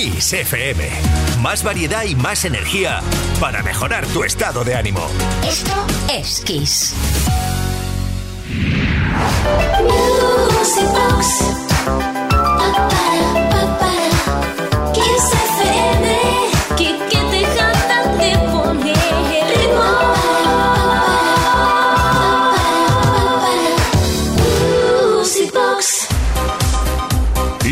Kiss FM. Más variedad y más energía para mejorar tu estado de ánimo. Esto es Kiss.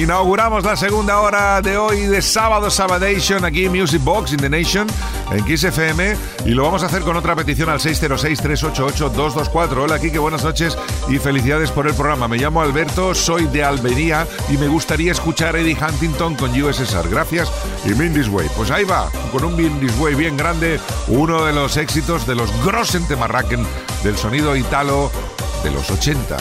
Inauguramos la segunda hora de hoy de sábado Sabadation aquí en Music Box in the Nation en Kiss y lo vamos a hacer con otra petición al 606-388-224. Hola Kike, buenas noches y felicidades por el programa. Me llamo Alberto, soy de Albería y me gustaría escuchar Eddie Huntington con USSR. Gracias y Mindy's Way. Pues ahí va, con un Mindy's Way bien grande, uno de los éxitos de los Grossen Temarraken del sonido italo de los 80.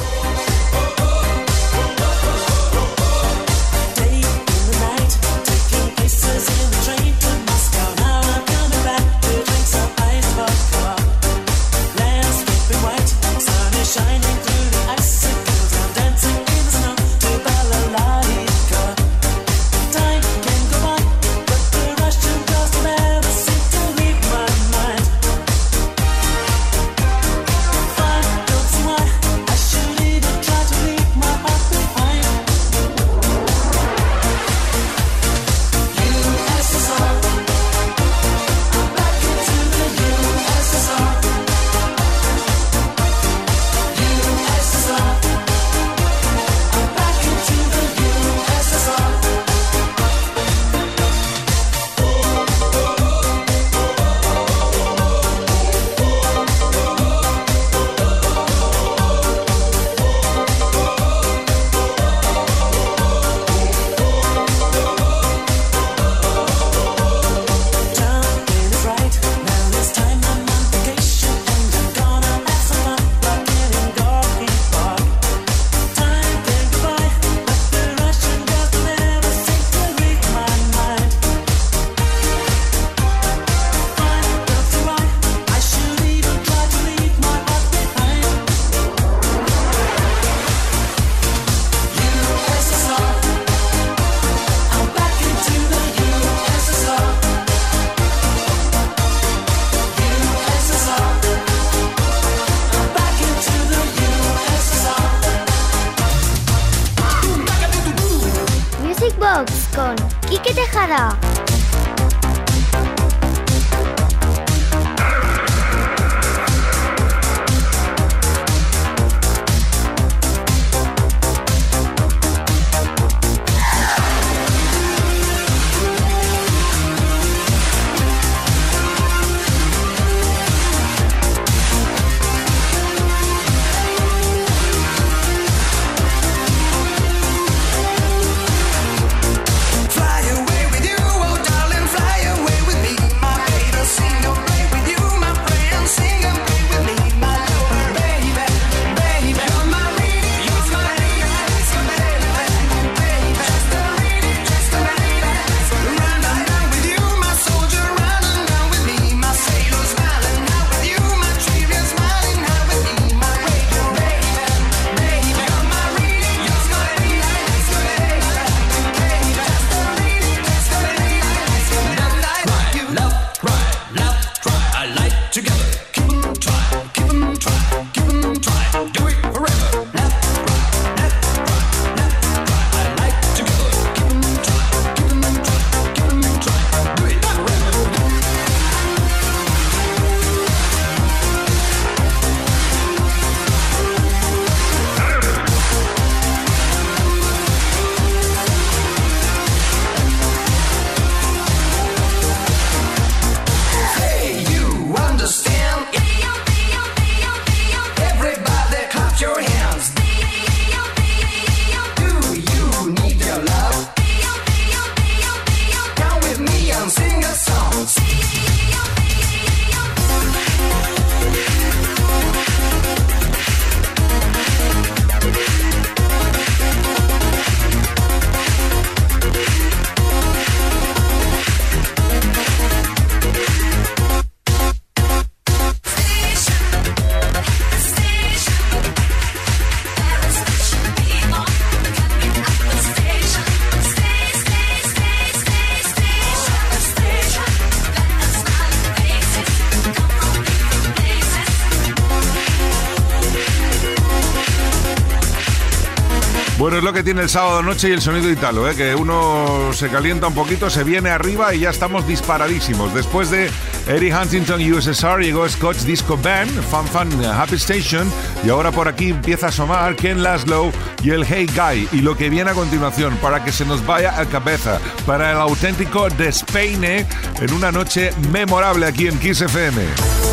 Es lo que tiene el sábado noche y el sonido italo, ¿eh? que uno se calienta un poquito, se viene arriba y ya estamos disparadísimos. Después de Eddie Huntington USSR llegó Scotch Disco Band, Fun Fun Happy Station y ahora por aquí empieza a asomar Ken Laszlo y el Hey Guy y lo que viene a continuación para que se nos vaya a cabeza para el auténtico despeine en una noche memorable aquí en Kiss FM.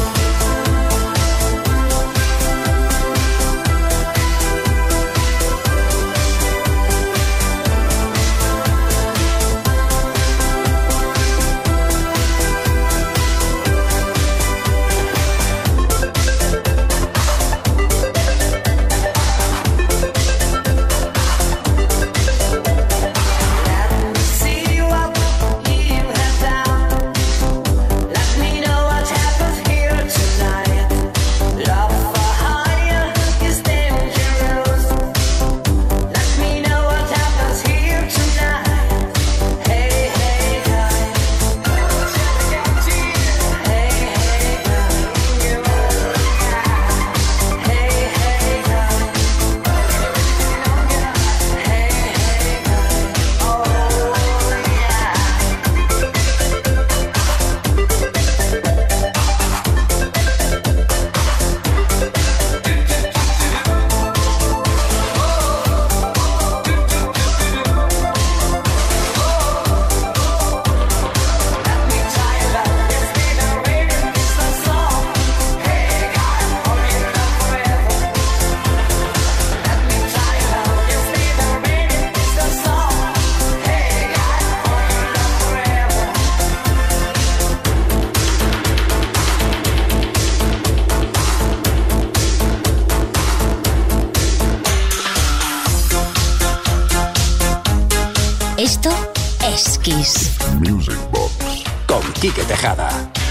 Estaba yo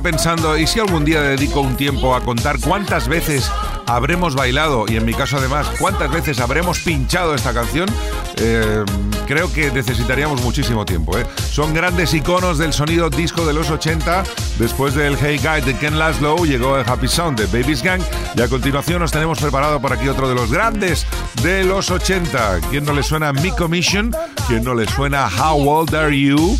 pensando, ¿y si algún día dedico un tiempo a contar cuántas veces habremos bailado y en mi caso además cuántas veces habremos pinchado esta canción? Eh, creo que necesitaríamos muchísimo tiempo. ¿eh? Son grandes iconos del sonido disco de los 80. Después del Hey Guy de Ken Laszlo llegó el Happy Sound de Baby's Gang y a continuación nos tenemos preparado por aquí otro de los grandes de los 80. ¿Quién no le suena Mi Commission? ¿Quién no le suena How Old Are You?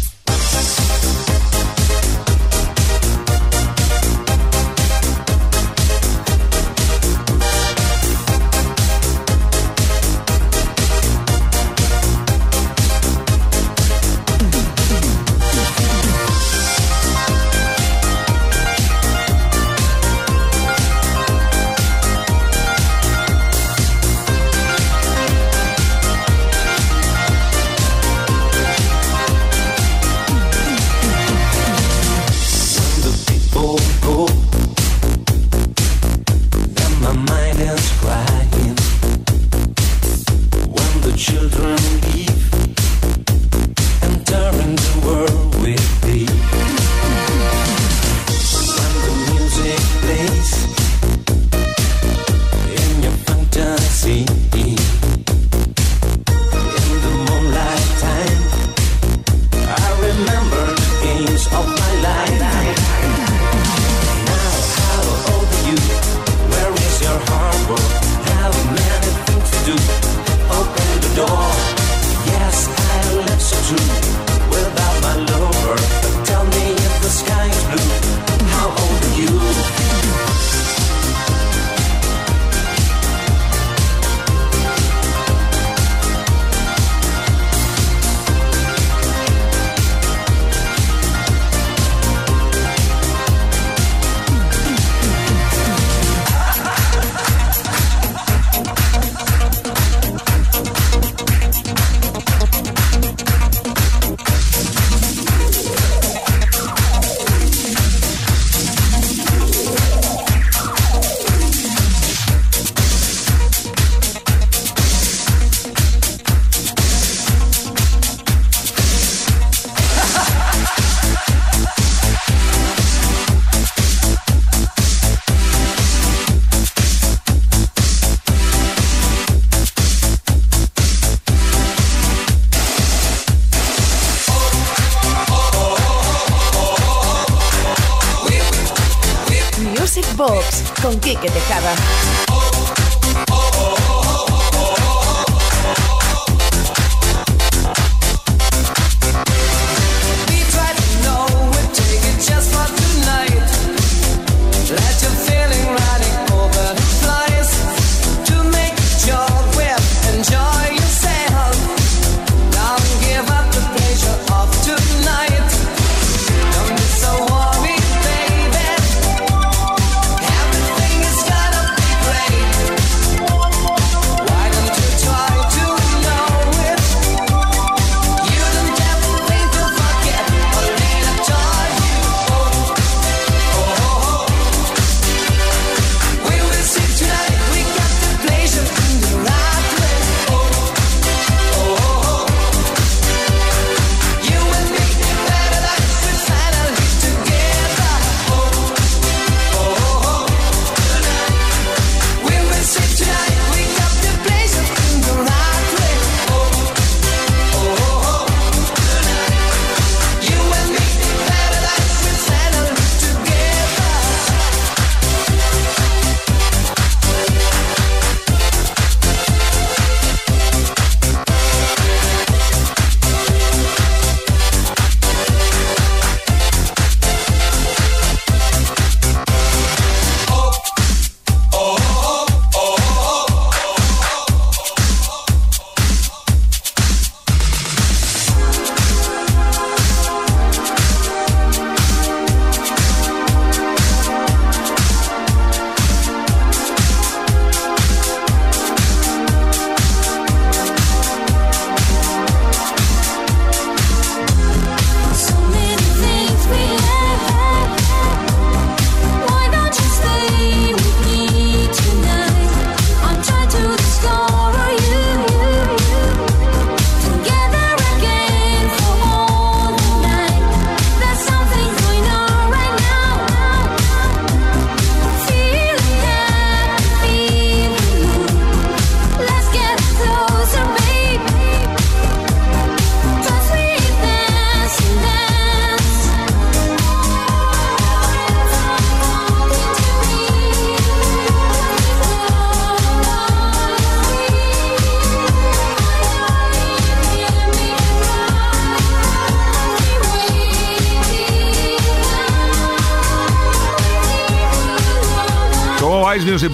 Con Quique Tejada.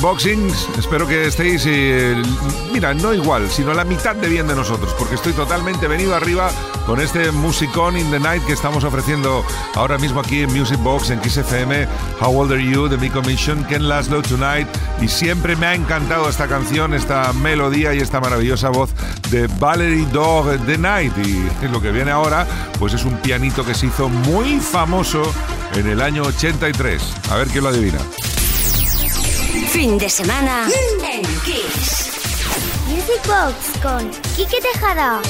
Music Boxing. Espero que estéis, eh, mira, no igual, sino la mitad de bien de nosotros, porque estoy totalmente venido arriba con este Musicon in the Night que estamos ofreciendo ahora mismo aquí en Music Box, en Kiss FM, How Old Are You, de Mi Commission, Ken Laszlo Tonight. Y siempre me ha encantado esta canción, esta melodía y esta maravillosa voz de Valerie Dog The Night. Y lo que viene ahora, pues es un pianito que se hizo muy famoso en el año 83. A ver quién lo adivina. Fin de semana en Kiss. Music Box con Quique Tejada.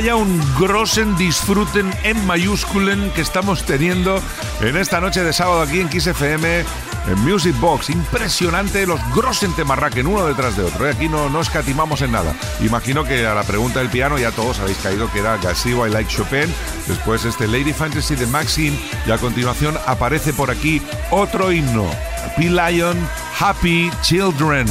Vaya un grosen disfruten en mayúsculen que estamos teniendo en esta noche de sábado aquí en Kiss FM en Music Box. Impresionante los grosen temarraquen uno detrás de otro. ¿eh? Aquí no, no escatimamos en nada. Imagino que a la pregunta del piano ya todos habéis caído que era Gassivo I Like Chopin. Después este Lady Fantasy de Maxine. Y a continuación aparece por aquí otro himno. P-Lion, Happy Children.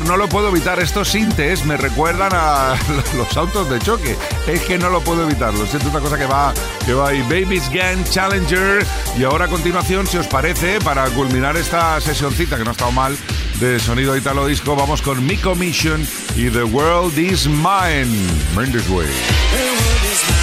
No lo puedo evitar. Estos sintes me recuerdan a los autos de choque. Es que no lo puedo evitar. Lo siento, una cosa que va, que va ahí. Baby's Gang Challenger. Y ahora a continuación, si os parece, para culminar esta sesioncita, que no ha estado mal, de sonido italo disco, vamos con Mi Commission y The World Is Mine. Mendes Way.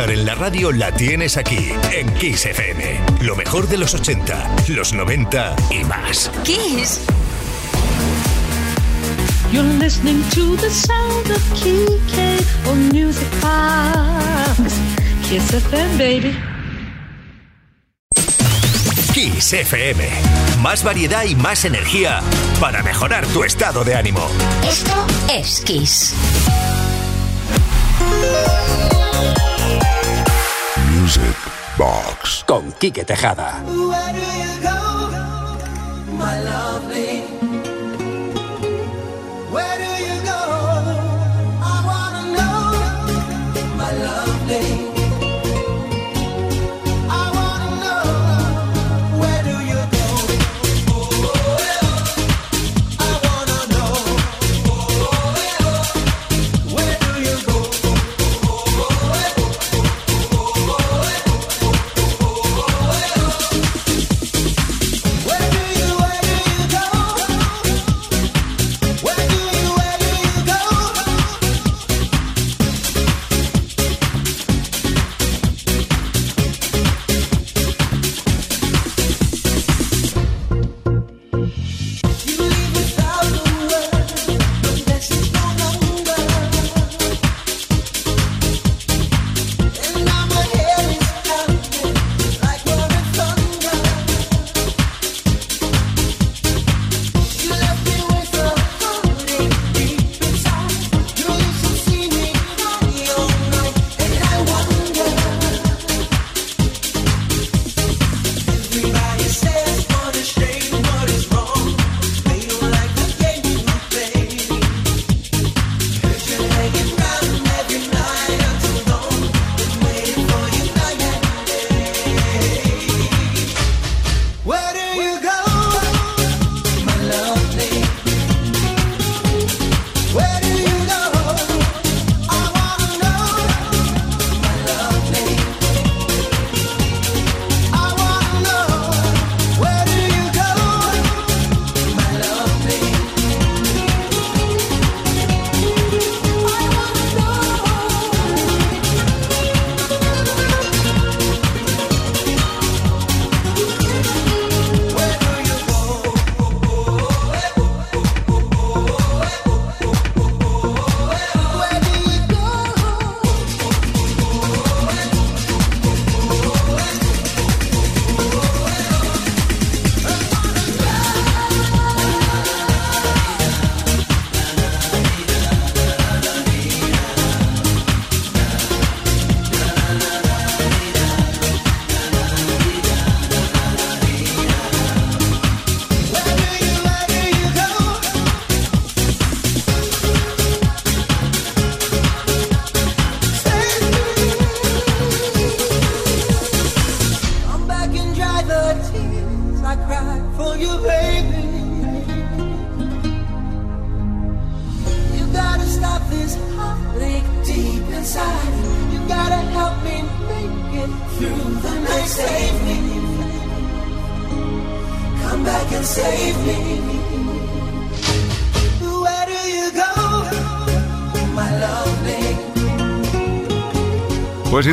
Escuchar en la radio la tienes aquí, en Kiss FM. Lo mejor de los 80, los 90 y más. Kiss. You're listening to the sound of Kike on Music Box. Kiss FM, baby. Kiss FM. Más variedad y más energía para mejorar tu estado de ánimo. Esto es Kiss. Box con Quique Tejada.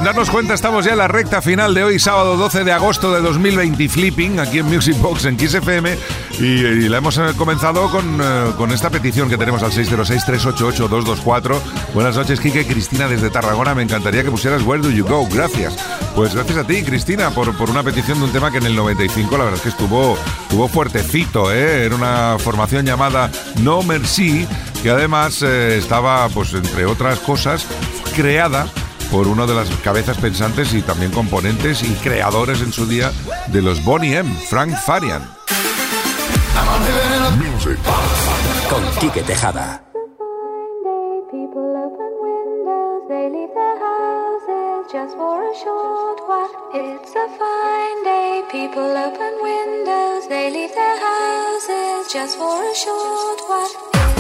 Darnos cuenta estamos ya en la recta final de hoy, sábado 12 de agosto de 2020, Flipping, aquí en Music Box en Kiss FM. Y, y la hemos eh, comenzado con, eh, con esta petición que tenemos al 606-388-224. Buenas noches, Kike. Cristina desde Tarragona. Me encantaría que pusieras Where Do You Go. Gracias. Pues gracias a ti, Cristina, por, por una petición de un tema que en el 95 la verdad es que estuvo, estuvo fuertecito. ¿eh? Era una formación llamada No Merci, que además eh, estaba, pues entre otras cosas, creada por uno de las cabezas pensantes y también componentes y creadores en su día de los Bonnie M, Frank Farian. Con Quique Tejada. Just for a short while. It's a fine day. People open windows, they leave their houses just for a short while.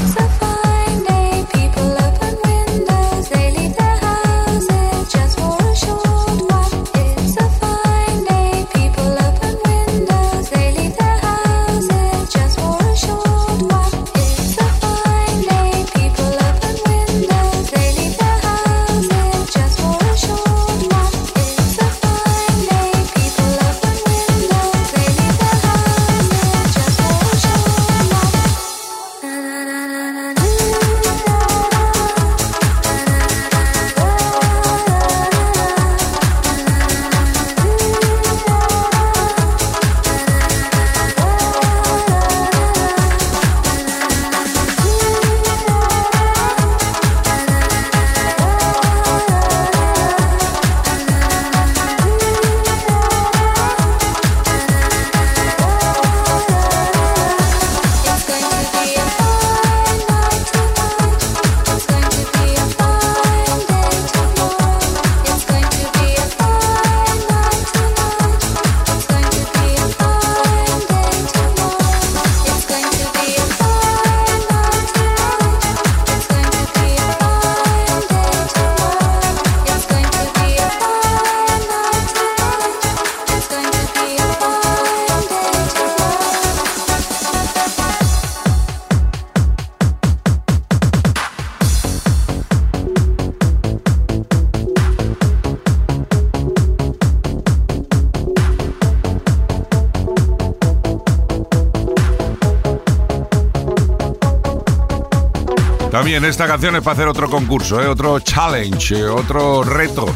También esta canción es para hacer otro concurso, ¿eh? otro challenge, eh, otro reto.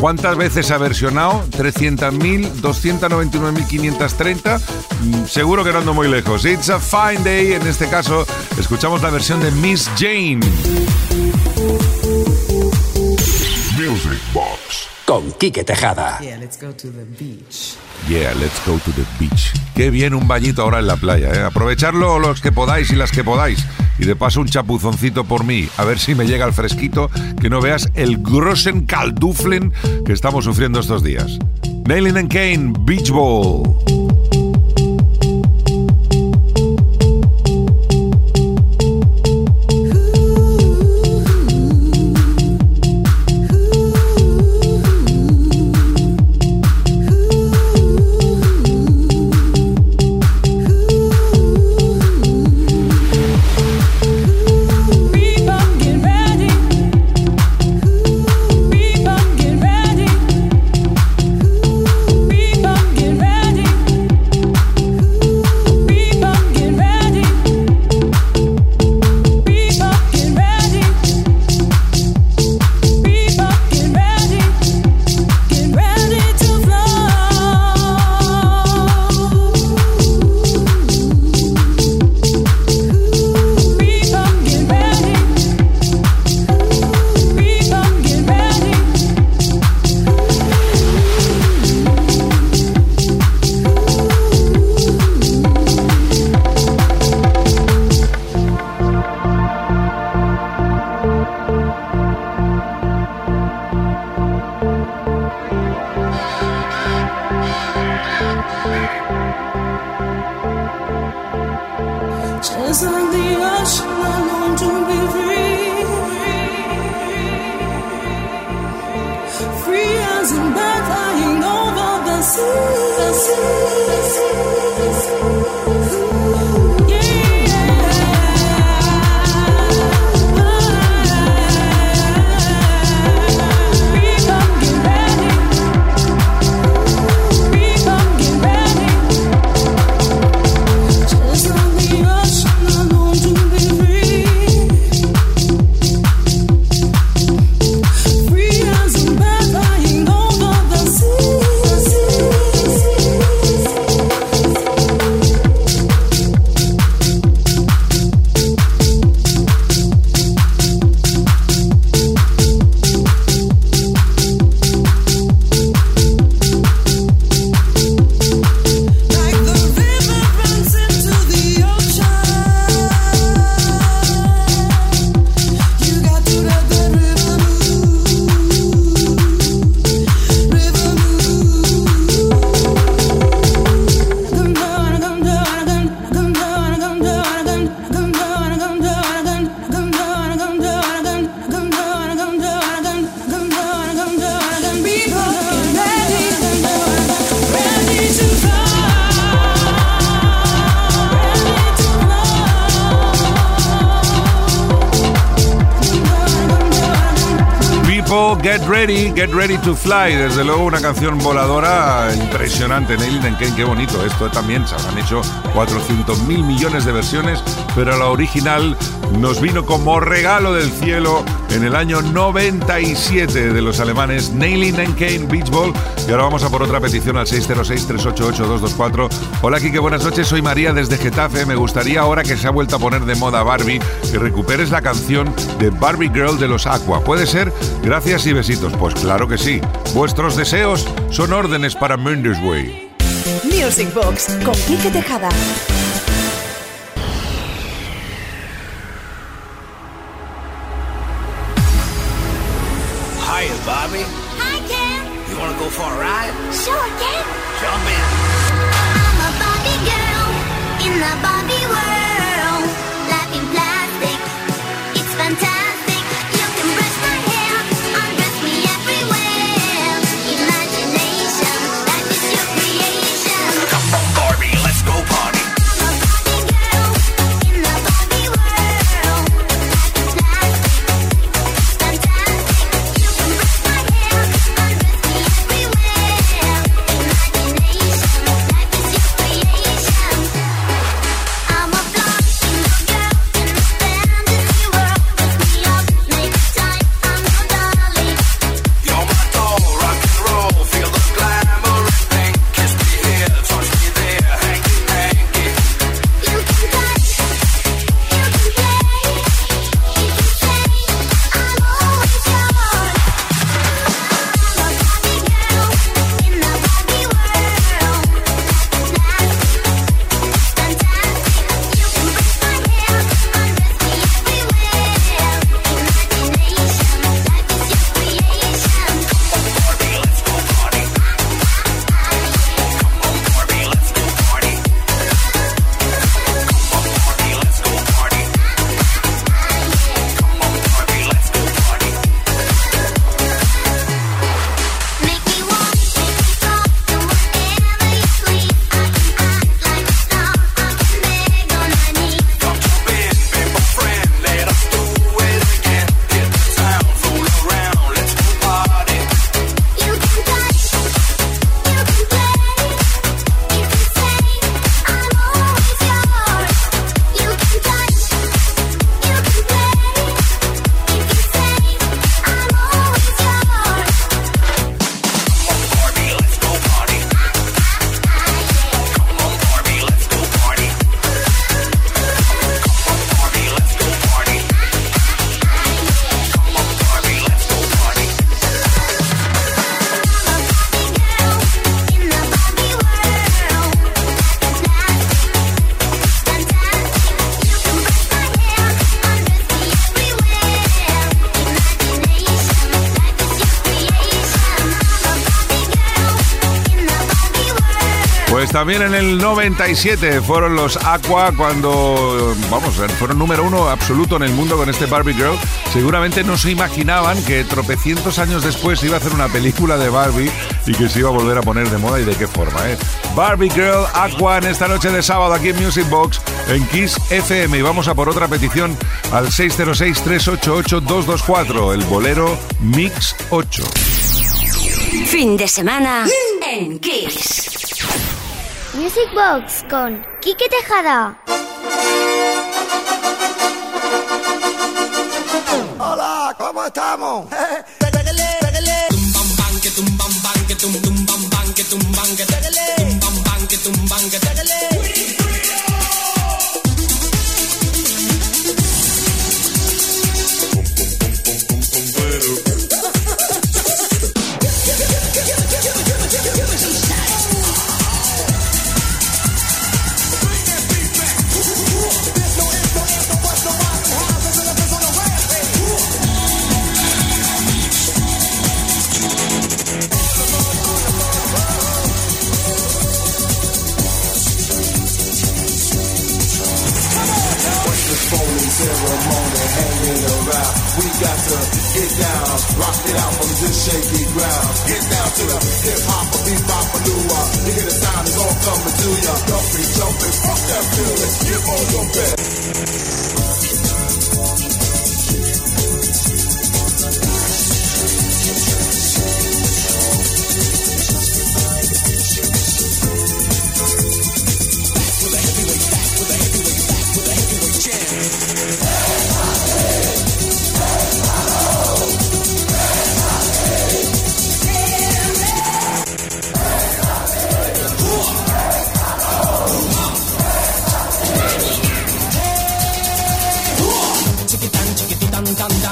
¿Cuántas veces ha versionado? 300.000, 299.530. Mm, Seguro que no ando muy lejos. It's a fine day. En este caso, escuchamos la versión de Miss Jane. Music Box. Con Quique Tejada. Yeah, let's go to the beach. Yeah, let's go to the beach. Qué bien un bañito ahora en la playa, ¿eh? Aprovecharlo los que podáis y las que podáis. Y de paso un chapuzoncito por mí, a ver si me llega el fresquito, que no veas el grossen calduflen que estamos sufriendo estos días. Nailin and Kane, Beach Ball. Ready, to fly. Desde luego una canción voladora impresionante. Neil and Ken, qué bonito. Esto también se habrán hecho 400 mil millones de versiones, pero la original nos vino como regalo del cielo en el año 97 de los alemanes and Kane Beach Ball. Y ahora vamos a por otra petición al 606-388-224. Hola, Kike, buenas noches. Soy María desde Getafe. Me gustaría ahora que se ha vuelto a poner de moda Barbie que recuperes la canción de Barbie Girl de los Aqua. ¿Puede ser? Gracias y besitos. Pues claro que sí. Vuestros deseos son órdenes para Mendes Way. Music Box con Quique Tejada. Hiya, Bobby. Hi, Ken. You want to go for a ride? Sure, Ken. También en el 97 fueron los Aqua cuando, vamos, fueron número uno absoluto en el mundo con este Barbie Girl. Seguramente no se imaginaban que tropecientos años después iba a hacer una película de Barbie y que se iba a volver a poner de moda y de qué forma, ¿eh? Barbie Girl Aqua en esta noche de sábado aquí en Music Box en Kiss FM y vamos a por otra petición al 606-388-224, el bolero Mix 8. Fin de semana en Kiss. Music Box con Quique Tejada. Hola, ¿cómo estamos?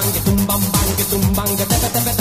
bang, get tum bang, bang, get tum bang, get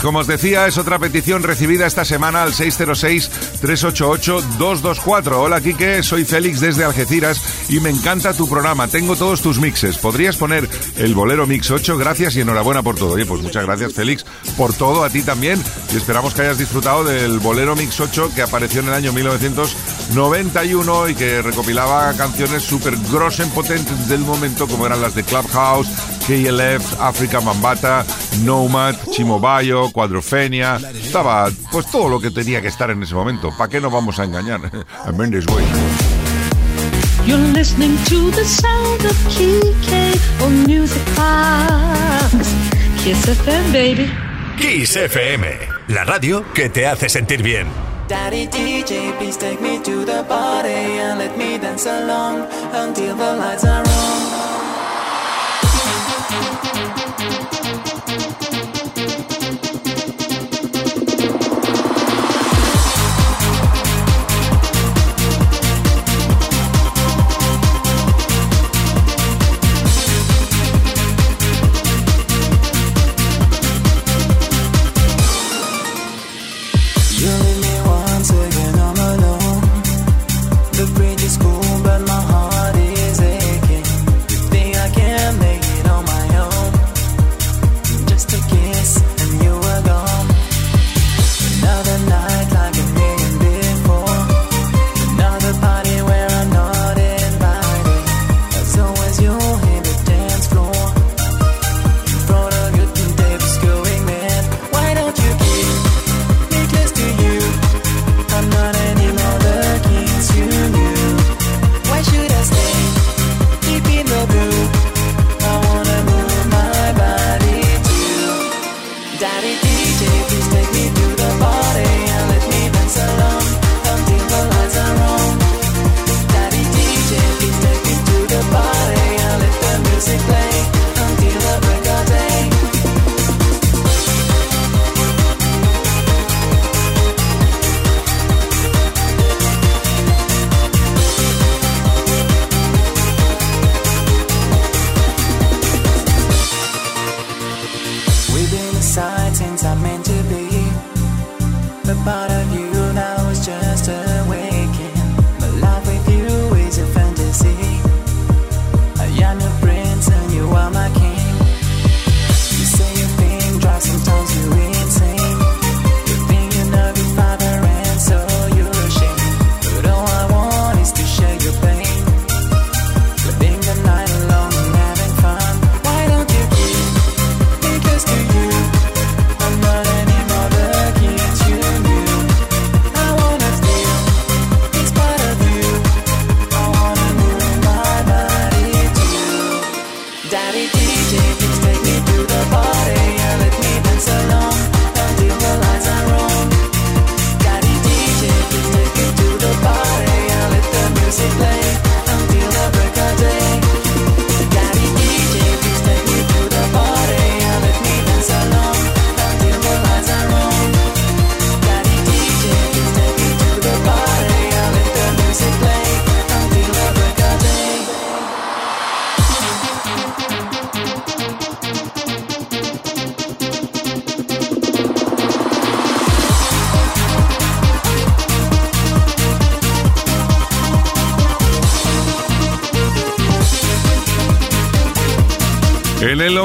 Pues como os decía, es otra petición recibida esta semana al 606-388-224. Hola, Quique, soy Félix desde Algeciras y me encanta tu programa. Tengo todos tus mixes. ¿Podrías poner el Bolero Mix 8? Gracias y enhorabuena por todo. Oye, pues muchas gracias, Félix, por todo, a ti también. Y esperamos que hayas disfrutado del Bolero Mix 8 que apareció en el año 1991 y que recopilaba canciones súper grosen potentes del momento, como eran las de Clubhouse, KLF, Africa Mambata, Nomad, Chimobayo, Cuadrofenia. Estaba pues todo lo que tenía que estar en ese momento. ¿Para qué nos vamos a engañar? Mendes Way. You're listening to the sound of Kike on Music Box. Kiss FM, baby. Kiss FM, la radio que te hace sentir bien. Daddy DJ, please take me to the party and let me dance along until the lights are on.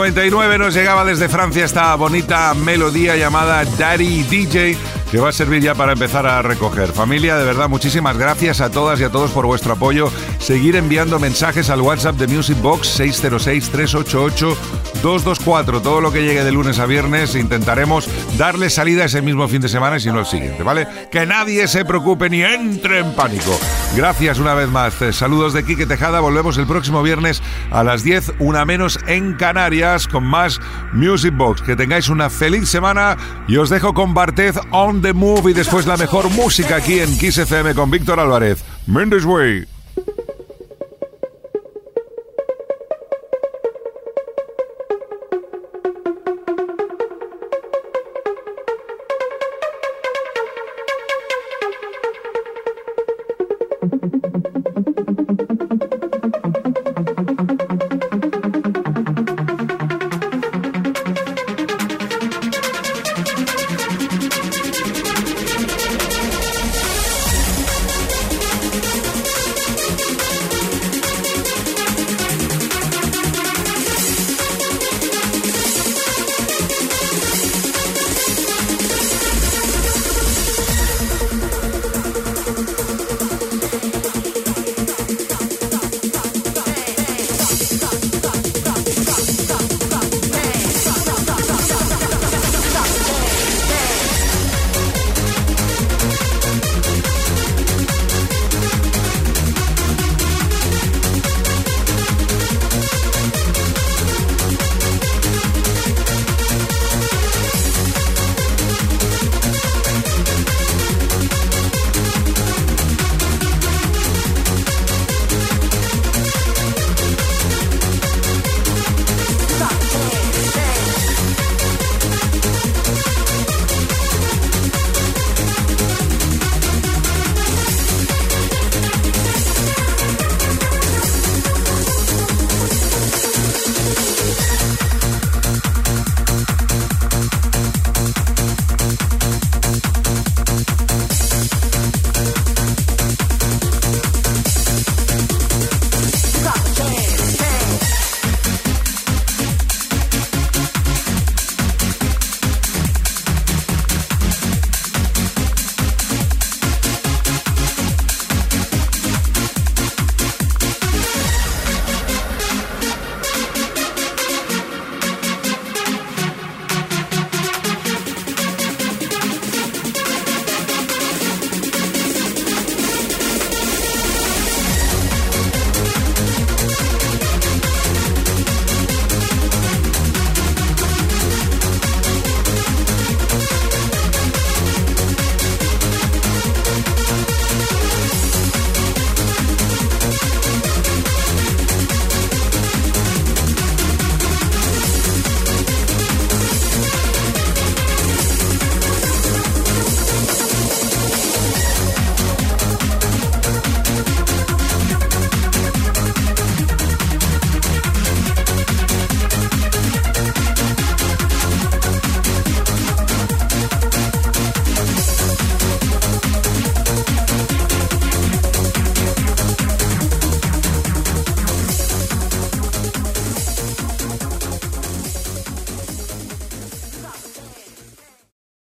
99 nos llegaba desde Francia esta bonita melodía llamada Daddy DJ que va a servir ya para empezar a recoger. Familia, de verdad, muchísimas gracias a todas y a todos por vuestro apoyo. Seguir enviando mensajes al WhatsApp de Music Box 606-388-224. Todo lo que llegue de lunes a viernes intentaremos darle salida ese mismo fin de semana y si no el siguiente, ¿vale? Que nadie se preocupe ni entre en pánico. Gracias una vez más. Saludos de Quique Tejada. Volvemos el próximo viernes a las 10, una menos en Canarias, con más Music Box. Que tengáis una feliz semana y os dejo con Bartez on the move y después la mejor música aquí en Kiss FM con Víctor Álvarez. Mendes Way.